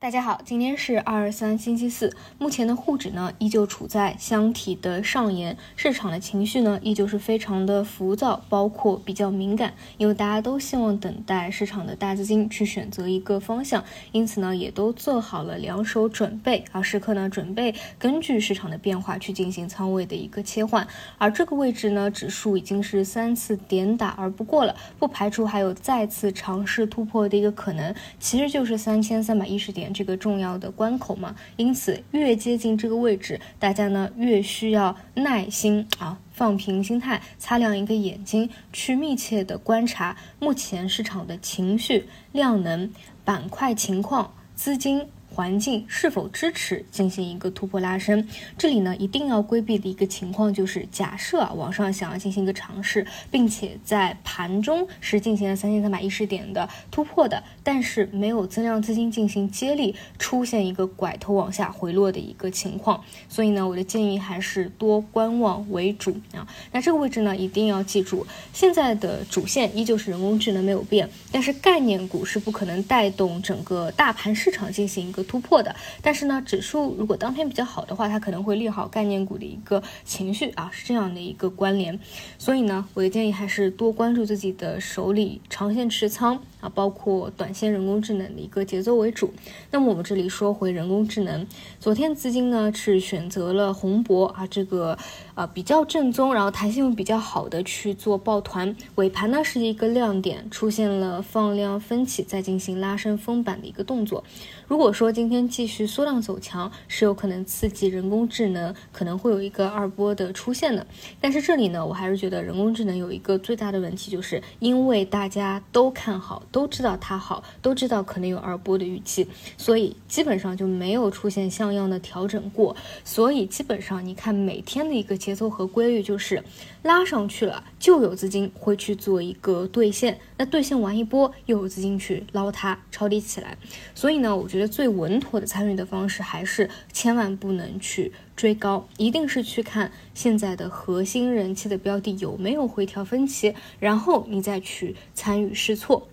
大家好，今天是二三星期四，目前的沪指呢依旧处在箱体的上沿，市场的情绪呢依旧是非常的浮躁，包括比较敏感，因为大家都希望等待市场的大资金去选择一个方向，因此呢也都做好了两手准备啊，时刻呢准备根据市场的变化去进行仓位的一个切换，而这个位置呢指数已经是三次点打而不过了，不排除还有再次尝试突破的一个可能，其实就是三千三百一十点。这个重要的关口嘛，因此越接近这个位置，大家呢越需要耐心啊，放平心态，擦亮一个眼睛，去密切的观察目前市场的情绪、量能、板块情况、资金。环境是否支持进行一个突破拉升？这里呢，一定要规避的一个情况就是，假设啊，往上想要进行一个尝试，并且在盘中是进行了三千三百一十点的突破的，但是没有增量资金进行接力，出现一个拐头往下回落的一个情况。所以呢，我的建议还是多观望为主啊。那这个位置呢，一定要记住，现在的主线依旧是人工智能没有变，但是概念股是不可能带动整个大盘市场进行一个。突破的，但是呢，指数如果当天比较好的话，它可能会利好概念股的一个情绪啊，是这样的一个关联。所以呢，我的建议还是多关注自己的手里长线持仓啊，包括短线人工智能的一个节奏为主。那么我们这里说回人工智能，昨天资金呢是选择了宏博啊这个啊比较正宗，然后弹性又比较好的去做抱团，尾盘呢是一个亮点，出现了放量分歧，再进行拉升封板的一个动作。如果说今天继续缩量走强，是有可能刺激人工智能可能会有一个二波的出现的。但是这里呢，我还是觉得人工智能有一个最大的问题，就是因为大家都看好，都知道它好，都知道可能有二波的预期，所以基本上就没有出现像样的调整过。所以基本上你看每天的一个节奏和规律，就是拉上去了就有资金会去做一个兑现，那兑现完一波又有资金去捞它抄底起来。所以呢，我觉得。最稳稳妥的参与的方式，还是千万不能去追高，一定是去看现在的核心人气的标的有没有回调分歧，然后你再去参与试错。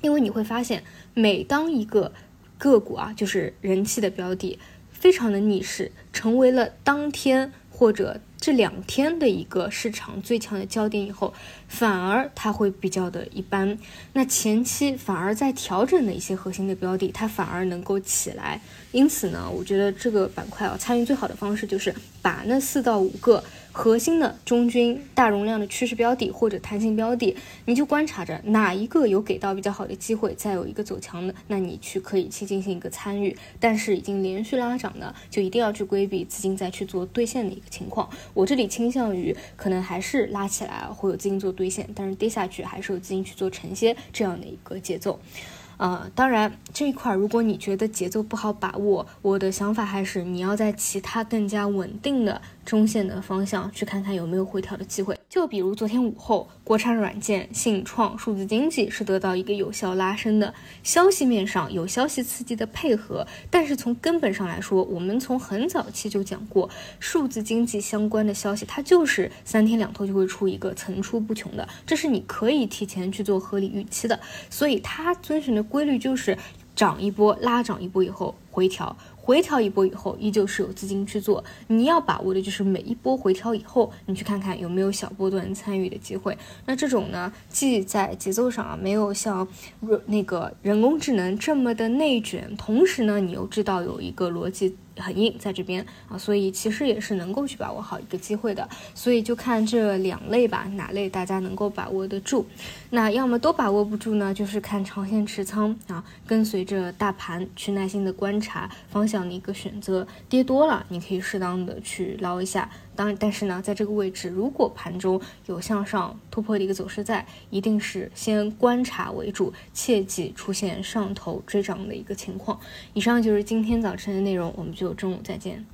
因为你会发现，每当一个个股啊，就是人气的标的，非常的逆势，成为了当天或者。这两天的一个市场最强的焦点以后，反而它会比较的一般。那前期反而在调整的一些核心的标的，它反而能够起来。因此呢，我觉得这个板块啊，参与最好的方式就是把那四到五个。核心的中军大容量的趋势标的或者弹性标的，你就观察着哪一个有给到比较好的机会，再有一个走强的，那你去可以去进行一个参与。但是已经连续拉涨的，就一定要去规避资金再去做兑现的一个情况。我这里倾向于可能还是拉起来会有资金做兑现，但是跌下去还是有资金去做承接这样的一个节奏。呃，当然这一块如果你觉得节奏不好把握，我的想法还是你要在其他更加稳定的。中线的方向去看看有没有回调的机会，就比如昨天午后，国产软件、信创、数字经济是得到一个有效拉升的。消息面上有消息刺激的配合，但是从根本上来说，我们从很早期就讲过，数字经济相关的消息，它就是三天两头就会出一个层出不穷的，这是你可以提前去做合理预期的。所以它遵循的规律就是涨一波，拉涨一波以后回调。回调一波以后，依旧是有资金去做。你要把握的就是每一波回调以后，你去看看有没有小波段参与的机会。那这种呢，既在节奏上啊没有像那个人工智能这么的内卷，同时呢，你又知道有一个逻辑。很硬在这边啊，所以其实也是能够去把握好一个机会的，所以就看这两类吧，哪类大家能够把握得住。那要么都把握不住呢，就是看长线持仓啊，跟随着大盘去耐心的观察方向的一个选择。跌多了，你可以适当的去捞一下。当然但是呢，在这个位置，如果盘中有向上突破的一个走势在，一定是先观察为主，切忌出现上头追涨的一个情况。以上就是今天早晨的内容，我们就中午再见。